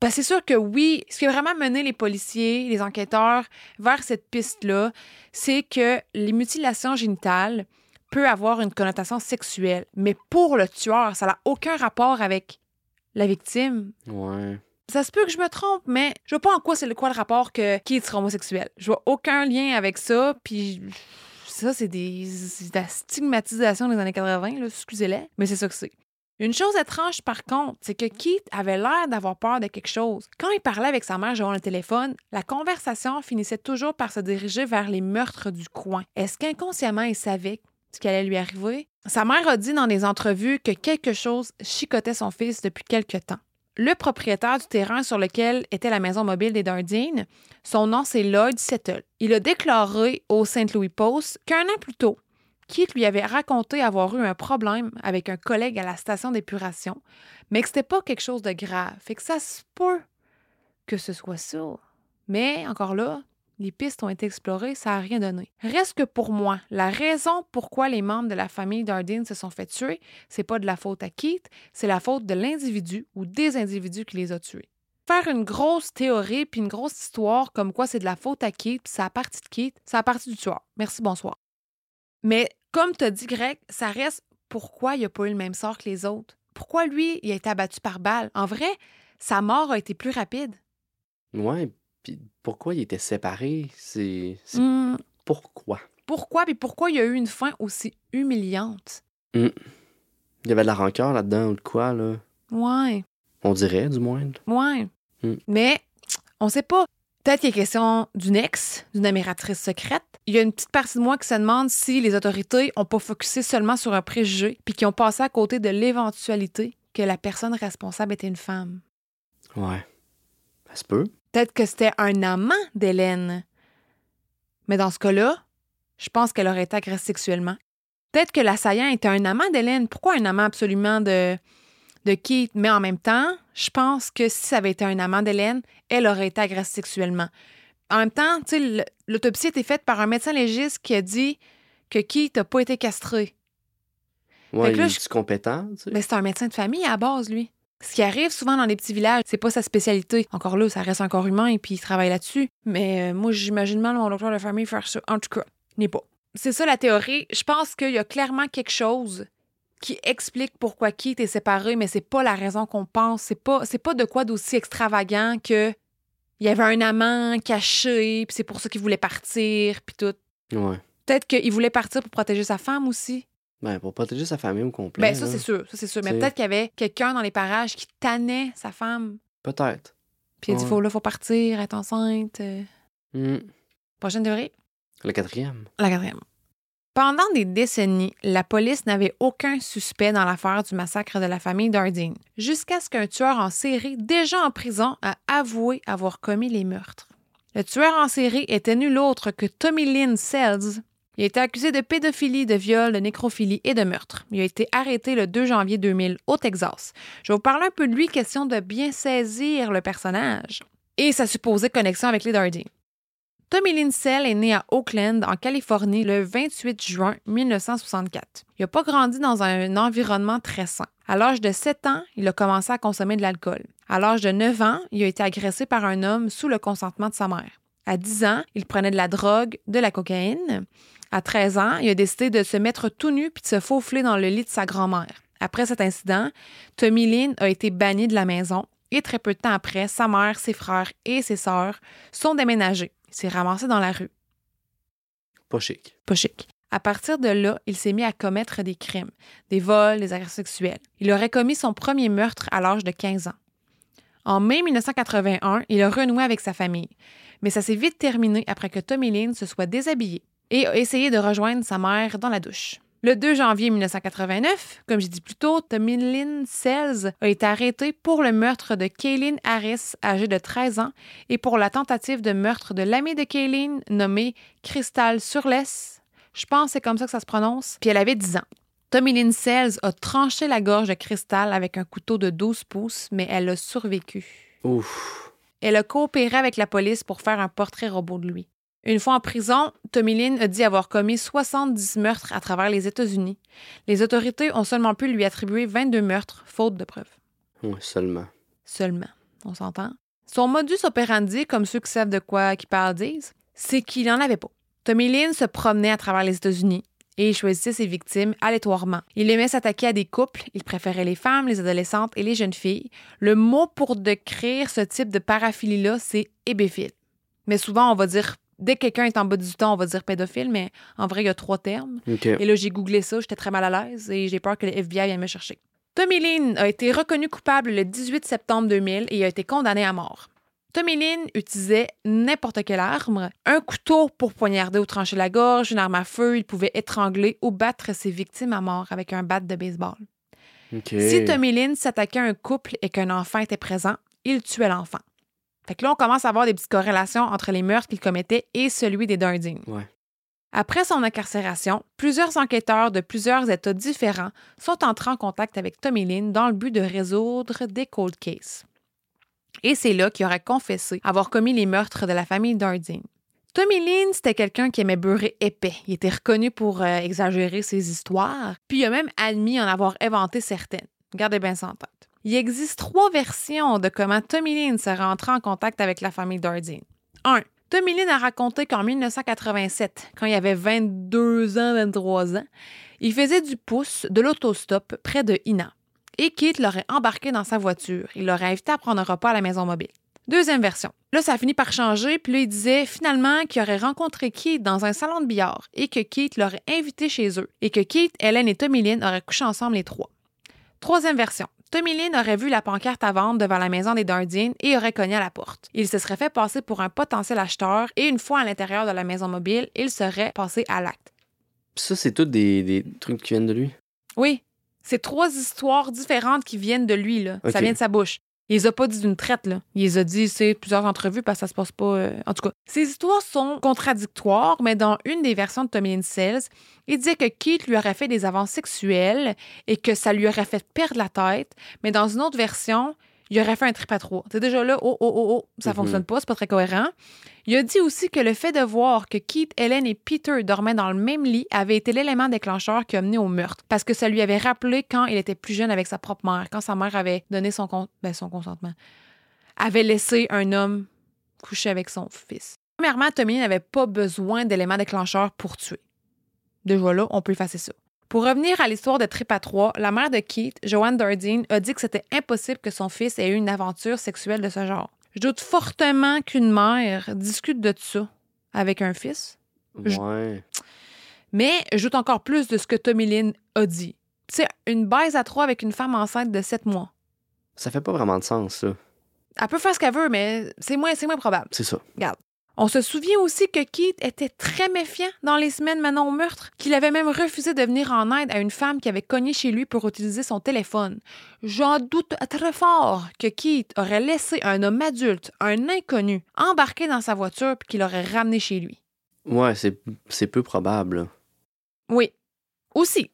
Ben, c'est sûr que oui. Ce qui a vraiment mené les policiers, les enquêteurs vers cette piste-là, c'est que les mutilations génitales peut avoir une connotation sexuelle. Mais pour le tueur, ça n'a aucun rapport avec la victime. Ouais. Ça se peut que je me trompe, mais je vois pas en quoi c'est le quoi le rapport que Keith sera homosexuel. Je vois aucun lien avec ça, puis ça, c'est des de la stigmatisation des années 80, là, excusez-les, mais c'est ça que c'est. Une chose étrange, par contre, c'est que Keith avait l'air d'avoir peur de quelque chose. Quand il parlait avec sa mère devant le téléphone, la conversation finissait toujours par se diriger vers les meurtres du coin. Est-ce qu'inconsciemment, il savait ce qui allait lui arriver? Sa mère a dit dans des entrevues que quelque chose chicotait son fils depuis quelque temps. Le propriétaire du terrain sur lequel était la maison mobile des Dardines, son nom c'est Lloyd Settle. Il a déclaré au St. Louis Post qu'un an plus tôt, Keith lui avait raconté avoir eu un problème avec un collègue à la station d'épuration, mais que c'était pas quelque chose de grave. Fait que ça se peut que ce soit ça. Mais encore là, les pistes ont été explorées, ça n'a rien donné. Reste que pour moi, la raison pourquoi les membres de la famille Dardine se sont fait tuer, c'est pas de la faute à Keith, c'est la faute de l'individu ou des individus qui les a tués. faire une grosse théorie puis une grosse histoire comme quoi c'est de la faute à Keith, puis c'est à partie de Keith, c'est à partie du tueur. Merci, bonsoir. Mais comme tu as dit, Greg, ça reste pourquoi il n'a pas eu le même sort que les autres? Pourquoi lui, il a été abattu par balle? En vrai, sa mort a été plus rapide. Ouais, puis pourquoi il était séparé? C'est. Hmm, Pourquoi? Pourquoi? Puis pourquoi il y a eu une fin aussi humiliante? Il y avait de la rancœur là-dedans ou de quoi, là? Ouais, On dirait, du moins. ouais. Hmm. Mais on sait pas. Peut-être qu'il y a question d'une ex, d'une admiratrice secrète. Il y a une petite partie de moi qui se demande si les autorités ont pas focusé seulement sur un préjugé, puis qui ont passé à côté de l'éventualité que la personne responsable était une femme. Ouais. Ça se peut. Peut-être que c'était un amant d'Hélène. Mais dans ce cas-là, je pense qu'elle aurait été agressée sexuellement. Peut-être que l'assaillant était un amant d'Hélène. Pourquoi un amant absolument de, de Keith? Mais en même temps, je pense que si ça avait été un amant d'Hélène, elle aurait été agressée sexuellement. En même temps, l'autopsie a été faite par un médecin légiste qui a dit que Keith n'a pas été castré. Ouais, là, il je- compétent, tu sais. Mais c'est un médecin de famille à la base, lui. Ce qui arrive souvent dans les petits villages, c'est pas sa spécialité. Encore là, ça reste un corps humain et puis il travaille là-dessus. Mais euh, moi, j'imagine mal mon docteur de famille faire ça. En tout cas, n'est pas. C'est ça la théorie. Je pense qu'il y a clairement quelque chose qui explique pourquoi Keith est séparé, mais c'est pas la raison qu'on pense. C'est pas, c'est pas de quoi d'aussi extravagant que il y avait un amant caché, puis c'est pour ça qu'il voulait partir, puis tout. Ouais. Peut-être qu'il voulait partir pour protéger sa femme aussi. Ben, pour protéger sa famille au complet. Ben, ça, c'est sûr. Ça, c'est sûr. Mais peut-être qu'il y avait quelqu'un dans les parages qui tannait sa femme. Peut-être. Puis il a dit, Ouais. faut, là, faut partir, être enceinte. euh. Hmm. Prochaine théorie? Le quatrième. La quatrième. Pendant des décennies, la police n'avait aucun suspect dans l'affaire du massacre de la famille Dardine, jusqu'à ce qu'un tueur en série, déjà en prison, a avoué avoir commis les meurtres. Le tueur en série était nul autre que Tommy Lynn Sells. Il a été accusé de pédophilie, de viol, de nécrophilie et de meurtre. Il a été arrêté le 2 janvier 2000 au Texas. Je vais vous parler un peu de lui, question de bien saisir le personnage et sa supposée connexion avec les Dardine. Tommy Linsell est né à Oakland, en Californie, le 28 juin 1964. Il n'a pas grandi dans un environnement très sain. À l'âge de 7 ans, il a commencé à consommer de l'alcool. À l'âge de 9 ans, il a été agressé par un homme sous le consentement de sa mère. À 10 ans, il prenait de la drogue, de la cocaïne. À 13 ans, il a décidé de se mettre tout nu puis de se faufiler dans le lit de sa grand-mère. Après cet incident, Tommy Lynn a été banni de la maison et très peu de temps après, sa mère, ses frères et ses sœurs sont déménagés. Il s'est ramassé dans la rue. Pas chic. Pas chic. À partir de là, il s'est mis à commettre des crimes, des vols, des agressions sexuelles. Il aurait commis son premier meurtre à l'âge de 15 ans. En mai 1981, il a renoué avec sa famille. Mais ça s'est vite terminé après que Tommy Lynn se soit déshabillé et a essayé de rejoindre sa mère dans la douche. Le 2 janvier 1989, comme j'ai dit plus tôt, Tommy Lynn Sells a été arrêté pour le meurtre de Kaylin Harris, âgée de 13 ans, et pour la tentative de meurtre de l'amie de Kaylin, nommée Crystal Surless. Je pense que c'est comme ça que ça se prononce. Puis elle avait 10 ans. Tommy Lynn Sells a tranché la gorge de Crystal avec un couteau de 12 pouces, mais elle a survécu. Ouf. Elle a coopéré avec la police pour faire un portrait robot de lui. Une fois en prison, Tommy Lynn a dit avoir commis 70 meurtres à travers les États-Unis. Les autorités ont seulement pu lui attribuer 22 meurtres, faute de preuves. Ouais, seulement. Seulement, on s'entend? Son modus operandi, comme ceux qui savent de quoi qui parlent disent, c'est qu'il n'en avait pas. Tommy Lynn se promenait à travers les États-Unis et il choisissait ses victimes aléatoirement. Il aimait s'attaquer à des couples, il préférait les femmes, les adolescentes et les jeunes filles. Le mot pour décrire ce type de paraphilie-là, c'est hébéphile. Mais souvent, on va dire, dès que quelqu'un est en bas du temps, on va dire pédophile, mais en vrai, il y a trois termes. Et là, j'ai googlé ça, j'étais très mal à l'aise et j'ai peur que le FBI vienne me chercher. Tommy Lynn a été reconnu coupable le 18 septembre 2000 et a été condamné à mort. Tommy Lynn utilisait n'importe quelle arme, un couteau pour poignarder ou trancher la gorge, une arme à feu, il pouvait étrangler ou battre ses victimes à mort avec un bat de baseball. Si Tommy Lynn s'attaquait à un couple et qu'un enfant était présent, il tuait l'enfant. Fait que là, on commence à avoir des petites corrélations entre les meurtres qu'il commettait et celui des. Ouais. Après son incarcération, plusieurs enquêteurs de plusieurs États différents sont entrés en contact avec Tommy Lynn dans le but de résoudre des cold cases. Et c'est là qu'il aurait confessé avoir commis les meurtres de la famille Dardine. Tommy Lynn, c'était quelqu'un qui aimait beurrer épais. Il était reconnu pour euh, exagérer ses histoires, puis il a même admis en avoir inventé certaines. Gardez bien ça en tête. Il existe trois versions de comment Tommy Lynn s'est rentré en contact avec la famille Dardine. 1. Tommy Lynn a raconté qu'en 1987, quand il avait 22 ans, 23 ans, il faisait du pouce de l'autostop près de Ina. Et Keith l'aurait embarqué dans sa voiture. Il l'aurait invité à prendre un repas à la maison mobile. Deuxième version. Là, ça a fini par changer, puis là, il disait finalement qu'il aurait rencontré Keith dans un salon de billard et que Keith l'aurait invité chez eux et que Keith, Hélène et Tommy Lynn auraient couché ensemble les trois. Troisième version. Tommy Lynn aurait vu la pancarte à vendre devant la maison des Dardiens et aurait cogné à la porte. Il se serait fait passer pour un potentiel acheteur et une fois à l'intérieur de la maison mobile, il serait passé à l'acte. Ça, c'est tout des, des trucs qui viennent de lui? Oui, c'est trois histoires différentes qui viennent de lui, là. Ça vient de sa bouche. Il les a pas dit d'une traite, là. Il les a dit, c'est plusieurs entrevues parce que ça se passe pas. euh, En tout cas, ces histoires sont contradictoires, mais dans une des versions de Tommy Sells, il disait que Keith lui aurait fait des avances sexuelles et que ça lui aurait fait perdre la tête, mais dans une autre version, il aurait fait un trip à trois. C'est déjà là, oh, oh, oh, oh, ça Mhm. fonctionne pas, c'est pas très cohérent. Il a dit aussi que le fait de voir que Keith, Helen et Peter dormaient dans le même lit avait été l'élément déclencheur qui a mené au meurtre, parce que ça lui avait rappelé quand il était plus jeune avec sa propre mère, quand sa mère avait donné son, con- ben, son consentement, avait laissé un homme coucher avec son fils. Premièrement, Tommy n'avait pas besoin d'éléments déclencheurs pour tuer. Déjà là, on peut effacer ça. Pour revenir à l'histoire de Trip à trois, la mère de Keith, Joanne Dardine, a dit que c'était impossible que son fils ait eu une aventure sexuelle de ce genre. Je doute fortement qu'une mère discute de ça avec un fils, Je- Ouais. mais je doute encore plus de ce que Tommy Lynn a dit. Tu sais, une baise à trois avec une femme enceinte de sept mois. Ça fait pas vraiment de sens, ça. Elle peut faire ce qu'elle veut, mais c'est moins, c'est moins probable. C'est ça. On se souvient aussi que Keith était très méfiant dans les semaines menant au meurtre, qu'il avait même refusé de venir en aide à une femme qui avait cogné chez lui pour utiliser son téléphone. J'en doute très fort que Keith aurait laissé un homme adulte, un inconnu, embarquer dans sa voiture puis qu'il l'aurait ramené chez lui. Ouais, c'est c'est peu probable. Oui. Aussi,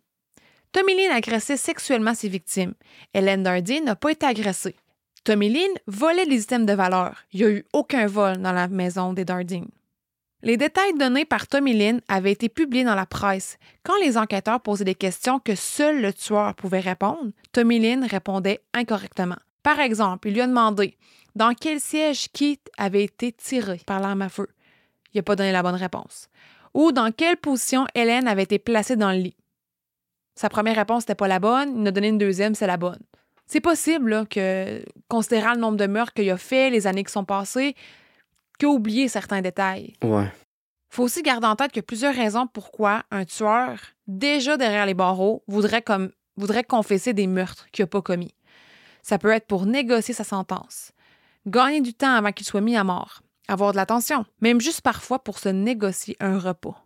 Tommy Lynn agressait sexuellement ses victimes. Hélène Dardy n'a pas été agressée. Tommy Lynn volait des items de valeur. Il n'y a eu aucun vol dans la maison des Dardine. Les détails donnés par Tommy Lynn avaient été publiés dans la presse. Quand les enquêteurs posaient des questions que seul le tueur pouvait répondre, Tommy Lynn répondait incorrectement. Par exemple, il lui a demandé dans quel siège Keith avait été tiré par l'arme à feu. Il n'a pas donné la bonne réponse. Ou dans quelle position Hélène avait été placée dans le lit. Sa première réponse n'était pas la bonne, il en a donné une deuxième, c'est la bonne. C'est possible là, que, considérant le nombre de meurtres qu'il a fait, les années qui sont passées, qu'il a oublié certains détails. Ouais. faut aussi garder en tête qu'il y a plusieurs raisons pourquoi un tueur, déjà derrière les barreaux, voudrait, comme, voudrait confesser des meurtres qu'il n'a pas commis. Ça peut être pour négocier sa sentence, gagner du temps avant qu'il soit mis à mort, avoir de l'attention, même juste parfois pour se négocier un repas.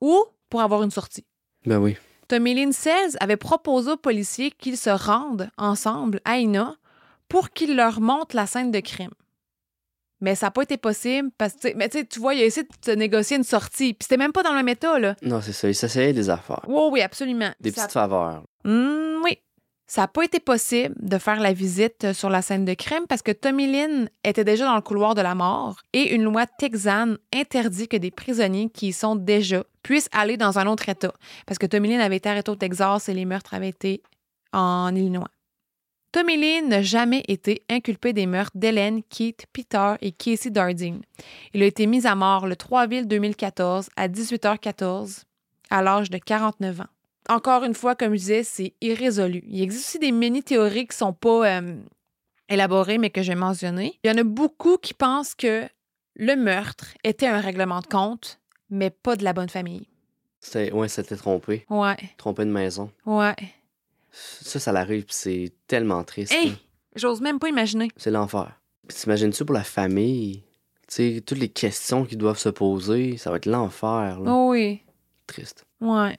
Ou pour avoir une sortie. Ben oui. Tommy Lynn Sells avait proposé aux policiers qu'ils se rendent ensemble à Ina pour qu'ils leur montrent la scène de crime. Mais ça n'a pas été possible parce que, mais tu vois, il a essayé de se négocier une sortie. Puis c'était même pas dans le méta, là. Non, c'est ça. Il s'essayait des affaires. Oui, oui, absolument. Des Ça- petites faveurs. Hmm, oui. Ça n'a pas été possible de faire la visite euh, sur la scène de crime parce que Tommy Lynn était déjà dans le couloir de la mort et une loi texane interdit que des prisonniers qui y sont déjà puissent aller dans un autre État. Parce que Tommy Lynn avait été arrêté au Texas et les meurtres avaient été en Illinois. Tommy Lynn n'a jamais été inculpé des meurtres d'Hélène, Keith, Peter et Casey Dardine. Il a été mis à mort le 3 avril 2014 à 18h14 à l'âge de 49 ans encore une fois, comme je disais, c'est irrésolu. Il existe aussi des mini-théories qui sont pas euh, élaborées, mais que j'ai mentionnées. Il y en a beaucoup qui pensent que le meurtre était un règlement de compte, mais pas de la bonne famille. C'était, ouais, c'était trompé. Ouais, Trompé de maison. ouais. Ça, ça l'arrive, puis c'est tellement triste. Hey! J'ose même pas imaginer. C'est l'enfer. Puis t'imagines-tu pour la famille? Tu sais, toutes les questions qu'ils doivent se poser, ça va être l'enfer, là. Oh oui, Triste. ouais.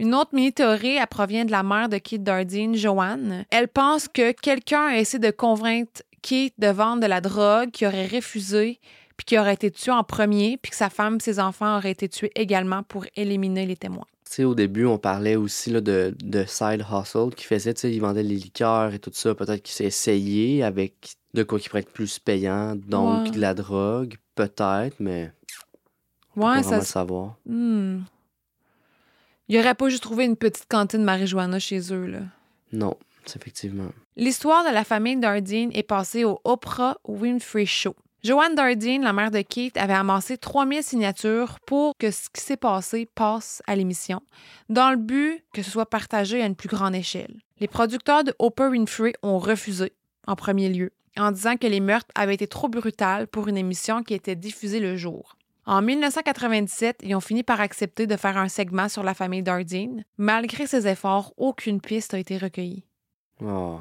Une autre mini-théorie, elle provient de la mère de Keith Dardine, Joanne. Elle pense que quelqu'un a essayé de convaincre Keith de vendre de la drogue, qui aurait refusé, puis qui aurait été tué en premier, puis que sa femme, ses enfants auraient été tués également pour éliminer les témoins. Tu sais, au début, on parlait aussi là, de, de side hustle qui faisait, tu sais, il vendait les liqueurs et tout ça. Peut-être qu'il s'est essayé avec de quoi qui pourrait être plus payant, donc Ouais. de la drogue, peut-être, mais Ouais, pas ça. vraiment le se- savoir. Hmm. Il aurait pas juste trouvé une petite cantine marijuana chez eux, là. Non, effectivement. L'histoire de la famille Dardine est passée au Oprah Winfrey Show. Joanne Dardine, la mère de Keith, avait amassé 3000 signatures pour que ce qui s'est passé passe à l'émission, dans le but que ce soit partagé à une plus grande échelle. Les producteurs de Oprah Winfrey ont refusé, en premier lieu, en disant que les meurtres avaient été trop brutales pour une émission qui était diffusée le jour. En 1997, ils ont fini par accepter de faire un segment sur la famille Dardine. Malgré ces efforts, aucune piste a été recueillie. Oh.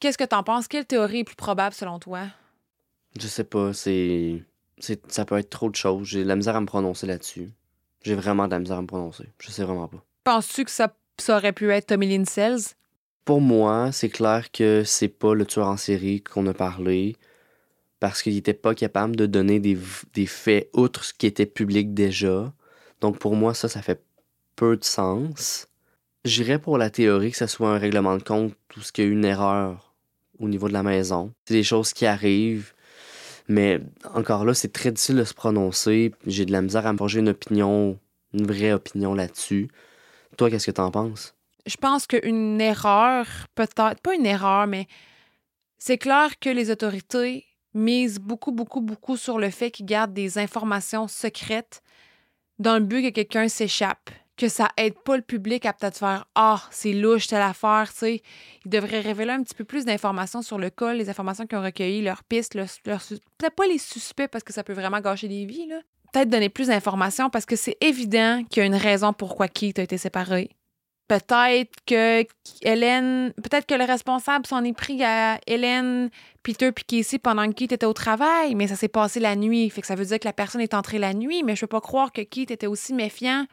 Qu'est-ce que t'en penses? Quelle théorie est plus probable selon toi? Je sais pas, c'est. c'est- Ça peut être trop de choses. J'ai de la misère à me prononcer là-dessus. J'ai vraiment de la misère à me prononcer. Je sais vraiment pas. Penses-tu que ça, ça aurait pu être Tommy Lynn Sells? Pour moi, c'est clair que c'est pas le tueur en série qu'on a parlé parce qu'il était pas capable de donner des, des faits outre ce qui était public déjà. Donc pour moi, ça, ça fait peu de sens. J'irais pour la théorie que ce soit un règlement de compte ou ce qu'il y a eu une erreur au niveau de la maison. C'est des choses qui arrivent, mais encore là, c'est très difficile de se prononcer. J'ai de la misère à me forger une opinion, une vraie opinion là-dessus. Toi, qu'est-ce que t'en penses? Je pense qu'une erreur, peut-être, pas une erreur, mais c'est clair que les autorités misent beaucoup, beaucoup, beaucoup sur le fait qu'ils gardent des informations secrètes dans le but que quelqu'un s'échappe. Que ça aide pas le public à peut-être faire Ah, c'est louche telle affaire, tu sais. Ils devraient révéler un petit peu plus d'informations sur le cas, les informations qu'ils ont recueillies, leurs pistes, leurs, peut-être pas les suspects parce que ça peut vraiment gâcher des vies, là. Peut-être donner plus d'informations parce que c'est évident qu'il y a une raison pourquoi Keith a été séparé. Peut-être que Hélène, peut-être que le responsable s'en est pris à Hélène, Peter puis Casey pendant que Keith était au travail, mais ça s'est passé la nuit. Fait que ça veut dire que la personne est entrée la nuit, mais je peux pas croire que Keith était aussi méfiant,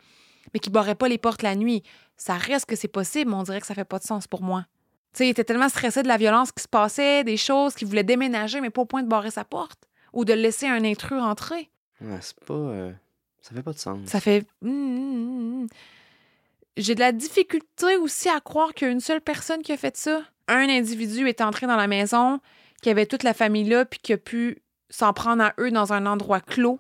mais qu'il barrait pas les portes la nuit. Ça reste que c'est possible, mais on dirait que ça fait pas de sens pour moi. Tu sais, il était tellement stressé de la violence qui se passait, des choses qu'il voulait déménager, mais pas au point de barrer sa porte ou de laisser un intrus rentrer. Ouais, c'est pas. euh, Ça fait pas de sens. Ça fait. Hum, hum, hum. J'ai de la difficulté aussi à croire qu'il y a une seule personne qui a fait ça. Un individu est entré dans la maison, qui avait toute la famille là, puis qui a pu s'en prendre à eux dans un endroit clos.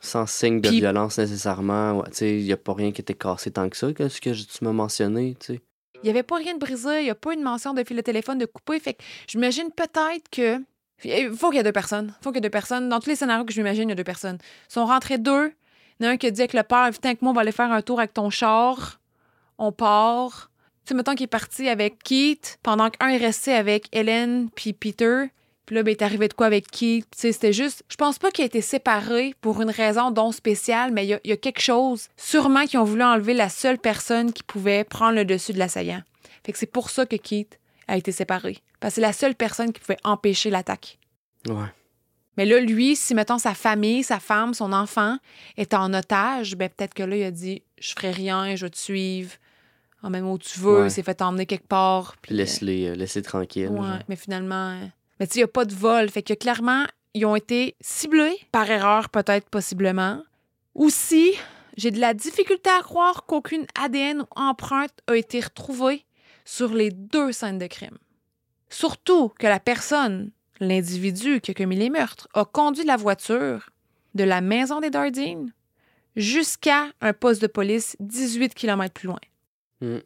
Sans signe de violence nécessairement. Ouais, il y a pas rien qui était cassé tant que ça, que ce que tu m'as mentionné, tu sais. Il n'y avait pas rien de brisé, il n'y a pas une mention de fil de téléphone de coupé. Fait que j'imagine peut-être que. Il faut qu'il y ait deux personnes. Faut qu'il y ait deux personnes. Dans tous les scénarios que je m'imagine, il y a deux personnes. Ils sont rentrés deux. Il y en a un qui a dit avec le père Viens avec moi, on va aller faire un tour avec ton char. On part. Tu sais, mettons qu'il est parti avec Keith, pendant qu'un est resté avec Hélène puis Peter. Puis là, ben, il est arrivé de quoi avec Keith? Tu sais, c'était juste. Je pense pas qu'il a été séparé pour une raison dont spéciale, mais il y, a- il y a quelque chose. Sûrement qu'ils ont voulu enlever la seule personne qui pouvait prendre le dessus de l'assaillant. Fait que c'est pour ça que Keith a été séparé. Parce que c'est la seule personne qui pouvait empêcher l'attaque. Ouais. Mais là, lui, si, mettons, sa famille, sa femme, son enfant est en otage, ben peut-être que là, il a dit Je ferai rien, je vais te suivre. En même où tu veux, Ouais. s'est fait emmener quelque part. Puis, Laisse-les euh, laisse-les tranquilles. Ouais, genre. mais finalement. euh, Mais tu sais, il n'y a pas de vol. Fait que clairement, ils ont été ciblés, par erreur peut-être, possiblement. Aussi, j'ai de la difficulté à croire qu'aucune ADN ou empreinte a été retrouvée sur les deux scènes de crime. Surtout que la personne, l'individu qui a commis les meurtres, a conduit la voiture de la maison des Dardines jusqu'à un poste de police 18 km plus loin. Mm.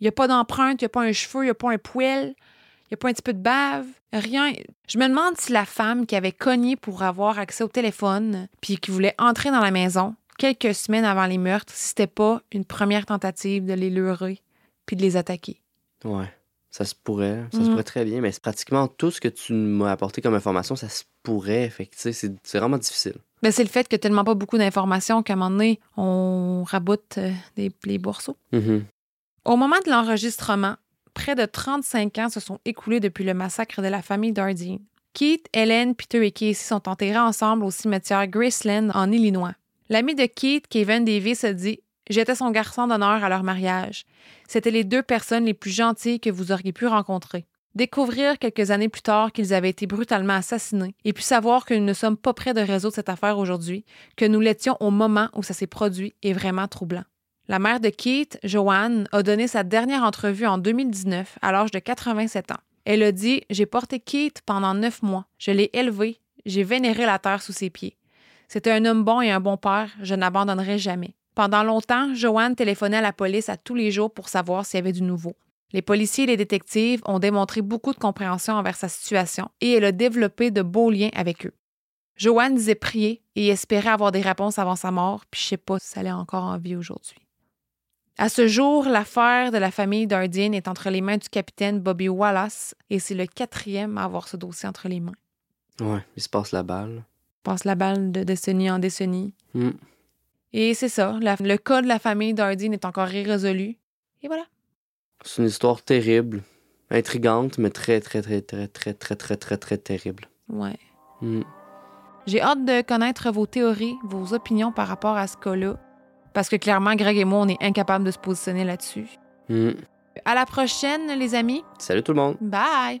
Il n'y a pas d'empreinte, il n'y a pas un cheveu, il n'y a pas un poêle, il n'y a pas un petit peu de bave, rien. Je me demande si la femme qui avait cogné pour avoir accès au téléphone, puis qui voulait entrer dans la maison quelques semaines avant les meurtres, si c'était pas une première tentative de les leurrer puis de les attaquer. Ouais. Ça se pourrait. Ça se Mm. pourrait très bien, mais c'est pratiquement tout ce que tu m'as apporté comme information, ça se pourrait. Fait que, c'est c'est vraiment difficile. Mais c'est le fait que tellement pas beaucoup d'informations qu'à un moment donné, on raboute euh, des, les morceaux. Mhm. Au moment de l'enregistrement, près de 35 ans se sont écoulés depuis le massacre de la famille Dardine. Keith, Helen, Peter et Casey sont enterrés ensemble au cimetière Graceland en Illinois. L'ami de Keith, Kevin Davis, a dit J'étais son garçon d'honneur à leur mariage. C'était les deux personnes les plus gentilles que vous auriez pu rencontrer. Découvrir quelques années plus tard qu'ils avaient été brutalement assassinés et puis savoir que nous ne sommes pas près de résoudre cette affaire aujourd'hui, que nous l'étions au moment où ça s'est produit, est vraiment troublant. La mère de Keith, Joanne, a donné sa dernière entrevue en 2019 à l'âge de 87 ans. Elle a dit J'ai porté Keith pendant neuf mois. Je l'ai élevé. J'ai vénéré la terre sous ses pieds. C'était un homme bon et un bon père. Je n'abandonnerai jamais. Pendant longtemps, Joanne téléphonait à la police à tous les jours pour savoir s'il y avait du nouveau. Les policiers et les détectives ont démontré beaucoup de compréhension envers sa situation et elle a développé de beaux liens avec eux. Joanne disait prier et espérait avoir des réponses avant sa mort, puis je sais pas si elle est encore en vie aujourd'hui. À ce jour, l'affaire de la famille Dardin est entre les mains du capitaine Bobby Wallace et c'est le quatrième à avoir ce dossier entre les mains. Ouais, il se passe la balle. Passe la balle de décennie en décennie. Hmm. Et c'est ça, la- le cas de la famille Dardin est encore irrésolu. Et voilà. C'est une histoire terrible, intrigante, mais très, très, très, très, très, très, très, très, très terrible. Ouais. Hmm. J'ai hâte de connaître vos théories, vos opinions par rapport à ce cas-là. Parce que clairement, Greg et moi, on est incapables de se positionner là-dessus. Hmm. À la prochaine, les amis. Salut tout le monde. Bye!